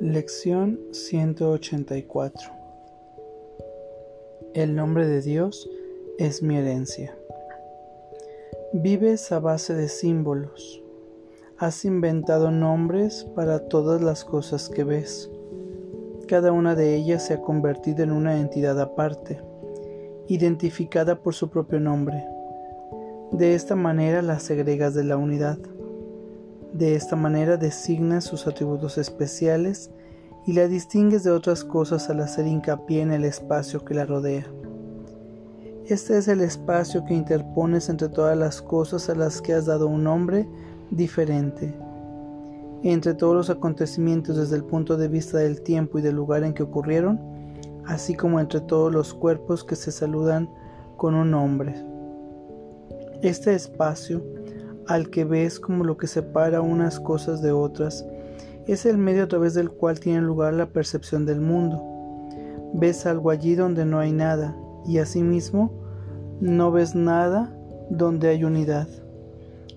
Lección 184 El nombre de Dios es mi herencia. Vives a base de símbolos. Has inventado nombres para todas las cosas que ves. Cada una de ellas se ha convertido en una entidad aparte, identificada por su propio nombre. De esta manera las segregas de la unidad. De esta manera designas sus atributos especiales y la distingues de otras cosas al hacer hincapié en el espacio que la rodea. Este es el espacio que interpones entre todas las cosas a las que has dado un nombre diferente. Entre todos los acontecimientos desde el punto de vista del tiempo y del lugar en que ocurrieron, así como entre todos los cuerpos que se saludan con un nombre. Este espacio al que ves como lo que separa unas cosas de otras, es el medio a través del cual tiene lugar la percepción del mundo. Ves algo allí donde no hay nada, y asimismo no ves nada donde hay unidad.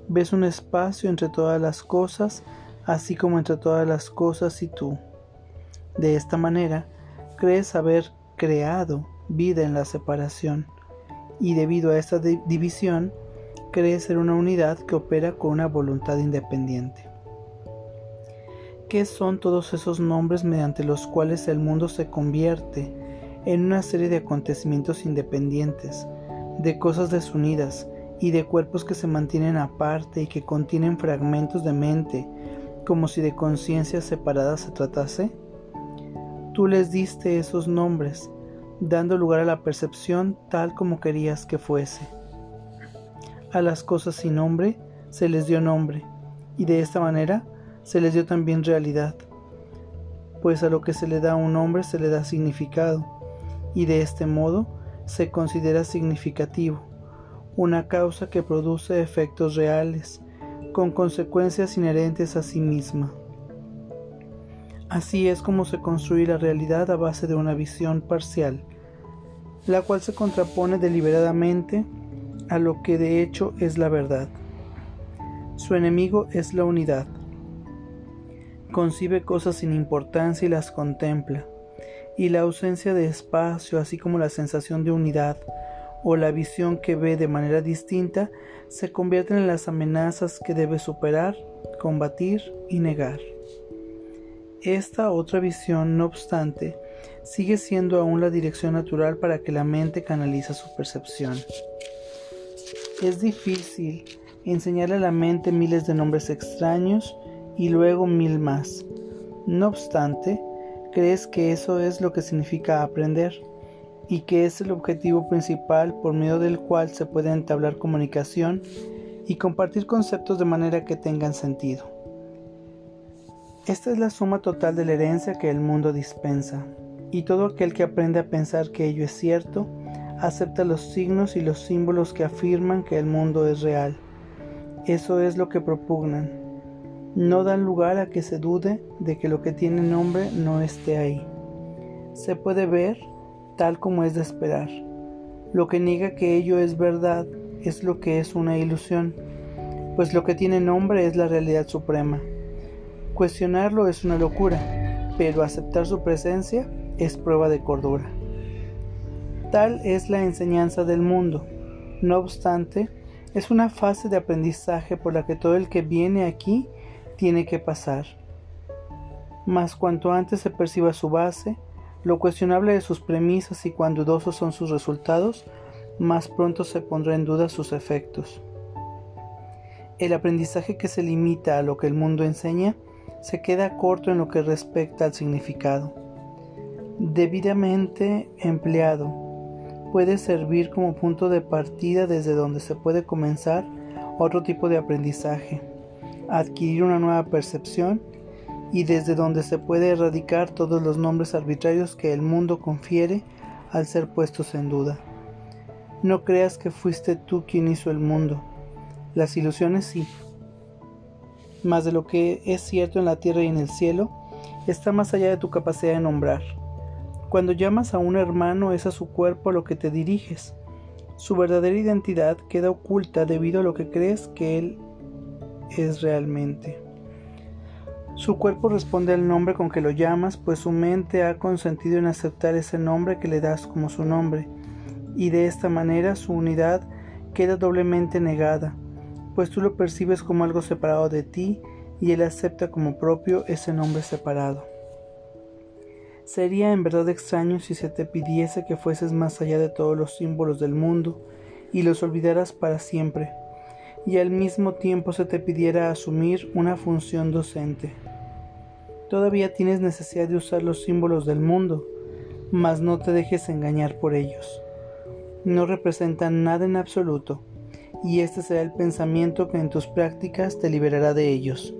Ves un espacio entre todas las cosas, así como entre todas las cosas y tú. De esta manera, crees haber creado vida en la separación, y debido a esta división, cree ser una unidad que opera con una voluntad independiente. ¿Qué son todos esos nombres mediante los cuales el mundo se convierte en una serie de acontecimientos independientes, de cosas desunidas y de cuerpos que se mantienen aparte y que contienen fragmentos de mente, como si de conciencias separadas se tratase? Tú les diste esos nombres, dando lugar a la percepción tal como querías que fuese. A las cosas sin nombre se les dio nombre, y de esta manera se les dio también realidad, pues a lo que se le da un nombre se le da significado, y de este modo se considera significativo, una causa que produce efectos reales, con consecuencias inherentes a sí misma. Así es como se construye la realidad a base de una visión parcial, la cual se contrapone deliberadamente a lo que de hecho es la verdad. Su enemigo es la unidad. Concibe cosas sin importancia y las contempla, y la ausencia de espacio, así como la sensación de unidad o la visión que ve de manera distinta, se convierten en las amenazas que debe superar, combatir y negar. Esta otra visión, no obstante, sigue siendo aún la dirección natural para que la mente canaliza su percepción. Es difícil enseñarle a la mente miles de nombres extraños y luego mil más. No obstante, crees que eso es lo que significa aprender y que es el objetivo principal por medio del cual se puede entablar comunicación y compartir conceptos de manera que tengan sentido. Esta es la suma total de la herencia que el mundo dispensa, y todo aquel que aprende a pensar que ello es cierto, acepta los signos y los símbolos que afirman que el mundo es real. Eso es lo que propugnan. No dan lugar a que se dude de que lo que tiene nombre no esté ahí. Se puede ver tal como es de esperar. Lo que niega que ello es verdad es lo que es una ilusión, pues lo que tiene nombre es la realidad suprema. Cuestionarlo es una locura, pero aceptar su presencia es prueba de cordura. Tal es la enseñanza del mundo. No obstante, es una fase de aprendizaje por la que todo el que viene aquí tiene que pasar. Mas cuanto antes se perciba su base, lo cuestionable de sus premisas y cuán dudosos son sus resultados, más pronto se pondrá en duda sus efectos. El aprendizaje que se limita a lo que el mundo enseña se queda corto en lo que respecta al significado. Debidamente empleado, puede servir como punto de partida desde donde se puede comenzar otro tipo de aprendizaje, adquirir una nueva percepción y desde donde se puede erradicar todos los nombres arbitrarios que el mundo confiere al ser puestos en duda. No creas que fuiste tú quien hizo el mundo. Las ilusiones sí. Más de lo que es cierto en la tierra y en el cielo, está más allá de tu capacidad de nombrar. Cuando llamas a un hermano es a su cuerpo a lo que te diriges. Su verdadera identidad queda oculta debido a lo que crees que él es realmente. Su cuerpo responde al nombre con que lo llamas, pues su mente ha consentido en aceptar ese nombre que le das como su nombre, y de esta manera su unidad queda doblemente negada, pues tú lo percibes como algo separado de ti y él acepta como propio ese nombre separado. Sería en verdad extraño si se te pidiese que fueses más allá de todos los símbolos del mundo y los olvidaras para siempre, y al mismo tiempo se te pidiera asumir una función docente. Todavía tienes necesidad de usar los símbolos del mundo, mas no te dejes engañar por ellos. No representan nada en absoluto, y este será el pensamiento que en tus prácticas te liberará de ellos.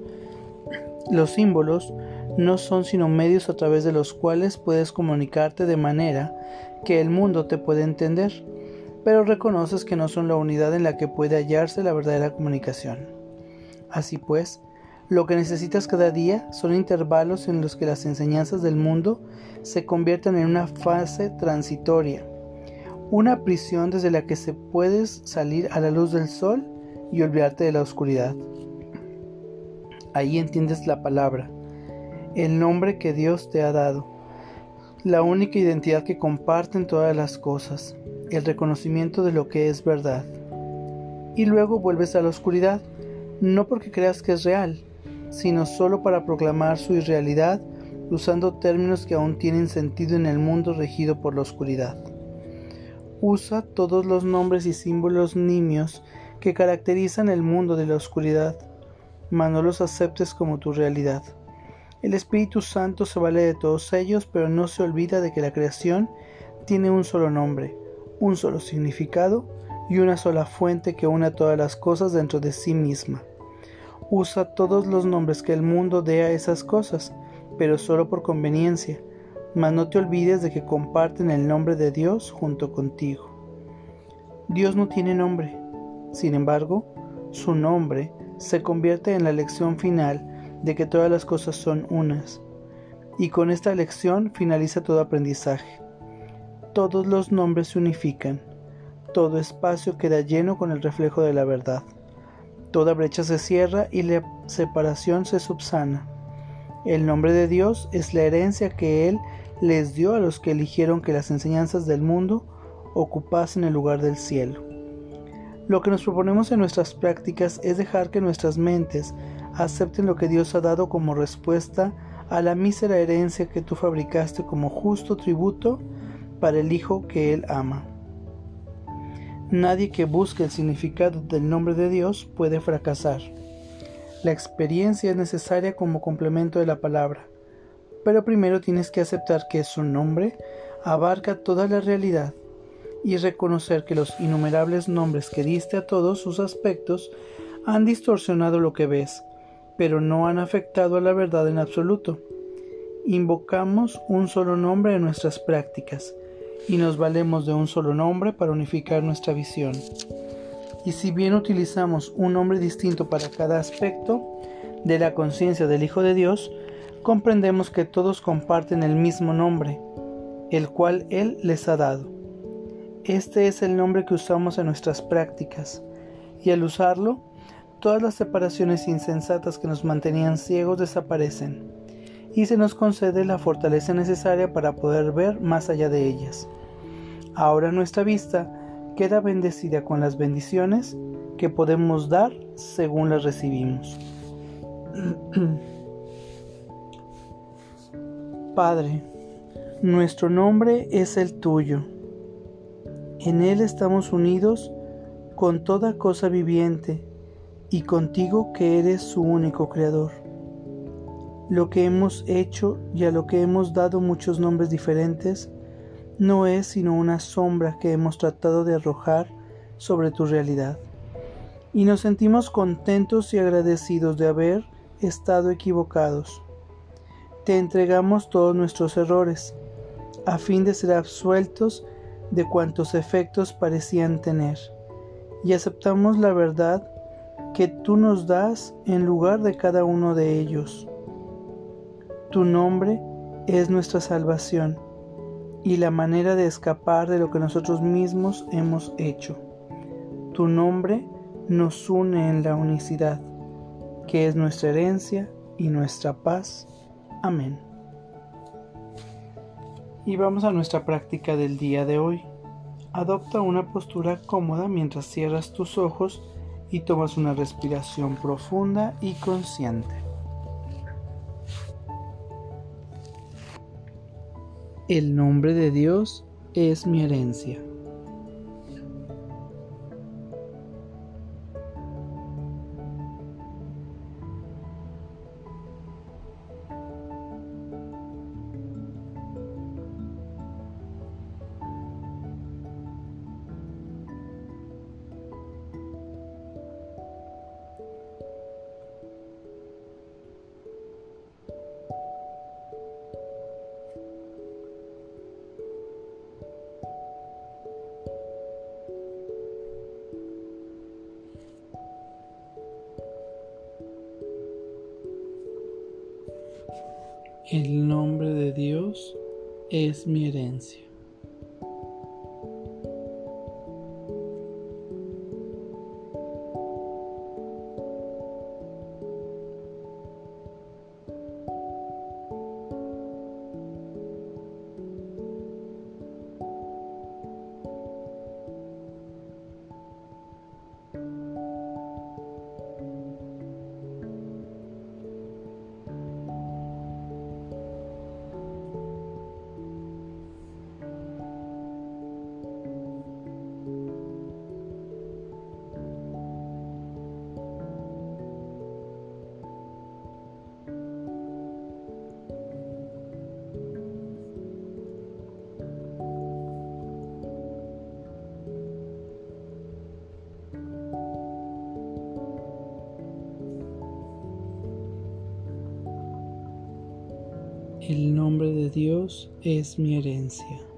Los símbolos no son sino medios a través de los cuales puedes comunicarte de manera que el mundo te puede entender, pero reconoces que no son la unidad en la que puede hallarse la verdadera comunicación. Así pues, lo que necesitas cada día son intervalos en los que las enseñanzas del mundo se conviertan en una fase transitoria, una prisión desde la que se puedes salir a la luz del sol y olvidarte de la oscuridad. Ahí entiendes la palabra, el nombre que Dios te ha dado, la única identidad que comparten todas las cosas, el reconocimiento de lo que es verdad. Y luego vuelves a la oscuridad, no porque creas que es real, sino solo para proclamar su irrealidad usando términos que aún tienen sentido en el mundo regido por la oscuridad. Usa todos los nombres y símbolos nimios que caracterizan el mundo de la oscuridad, mas no los aceptes como tu realidad. El Espíritu Santo se vale de todos ellos, pero no se olvida de que la creación tiene un solo nombre, un solo significado y una sola fuente que une todas las cosas dentro de sí misma. Usa todos los nombres que el mundo dé a esas cosas, pero solo por conveniencia, mas no te olvides de que comparten el nombre de Dios junto contigo. Dios no tiene nombre, sin embargo, su nombre se convierte en la lección final de que todas las cosas son unas, y con esta lección finaliza todo aprendizaje. Todos los nombres se unifican, todo espacio queda lleno con el reflejo de la verdad. Toda brecha se cierra y la separación se subsana. El nombre de Dios es la herencia que Él les dio a los que eligieron que las enseñanzas del mundo ocupasen el lugar del cielo. Lo que nos proponemos en nuestras prácticas es dejar que nuestras mentes acepten lo que Dios ha dado como respuesta a la mísera herencia que tú fabricaste como justo tributo para el Hijo que Él ama. Nadie que busque el significado del nombre de Dios puede fracasar. La experiencia es necesaria como complemento de la palabra, pero primero tienes que aceptar que su nombre abarca toda la realidad y reconocer que los innumerables nombres que diste a todos sus aspectos han distorsionado lo que ves, pero no han afectado a la verdad en absoluto. Invocamos un solo nombre en nuestras prácticas, y nos valemos de un solo nombre para unificar nuestra visión. Y si bien utilizamos un nombre distinto para cada aspecto de la conciencia del Hijo de Dios, comprendemos que todos comparten el mismo nombre, el cual Él les ha dado. Este es el nombre que usamos en nuestras prácticas, y al usarlo, todas las separaciones insensatas que nos mantenían ciegos desaparecen y se nos concede la fortaleza necesaria para poder ver más allá de ellas. Ahora nuestra vista queda bendecida con las bendiciones que podemos dar según las recibimos. Padre, nuestro nombre es el tuyo. En Él estamos unidos con toda cosa viviente y contigo que eres su único creador lo que hemos hecho y a lo que hemos dado muchos nombres diferentes, no es sino una sombra que hemos tratado de arrojar sobre tu realidad. Y nos sentimos contentos y agradecidos de haber estado equivocados. Te entregamos todos nuestros errores, a fin de ser absueltos de cuantos efectos parecían tener, y aceptamos la verdad que tú nos das en lugar de cada uno de ellos. Tu nombre es nuestra salvación y la manera de escapar de lo que nosotros mismos hemos hecho. Tu nombre nos une en la unicidad, que es nuestra herencia y nuestra paz. Amén. Y vamos a nuestra práctica del día de hoy. Adopta una postura cómoda mientras cierras tus ojos y tomas una respiración profunda y consciente. El nombre de Dios es mi herencia. El nombre de Dios es mi herencia. El nombre de Dios es mi herencia.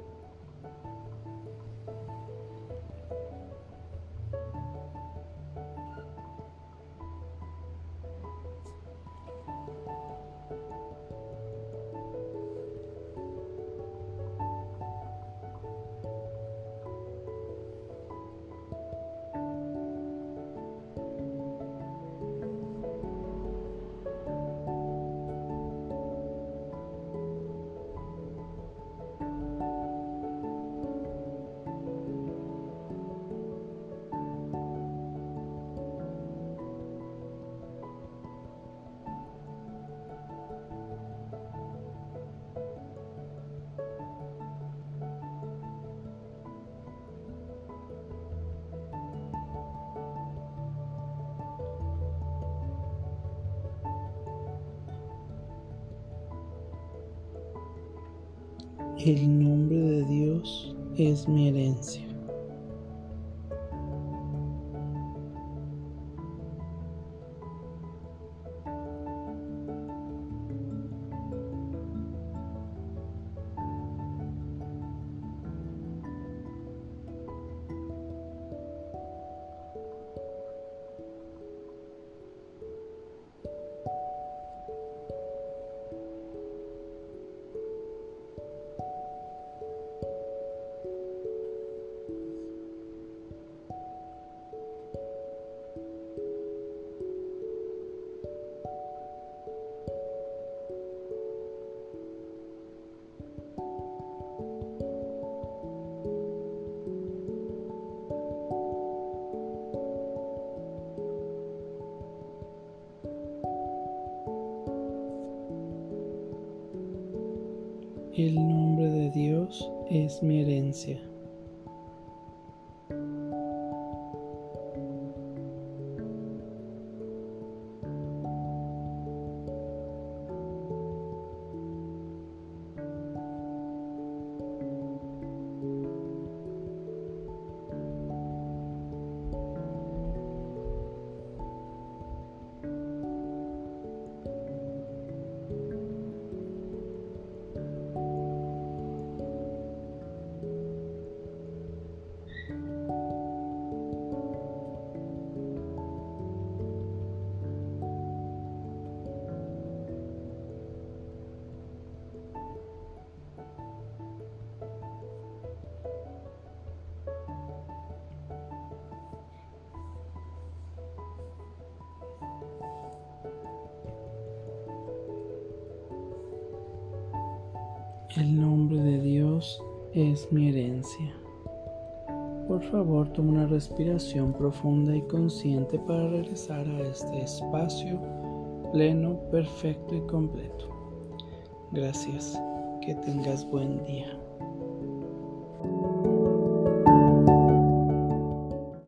El nombre de Dios es mi herencia. El nombre de Dios es mi herencia. El nombre de Dios es mi herencia. Por favor, toma una respiración profunda y consciente para regresar a este espacio pleno, perfecto y completo. Gracias. Que tengas buen día.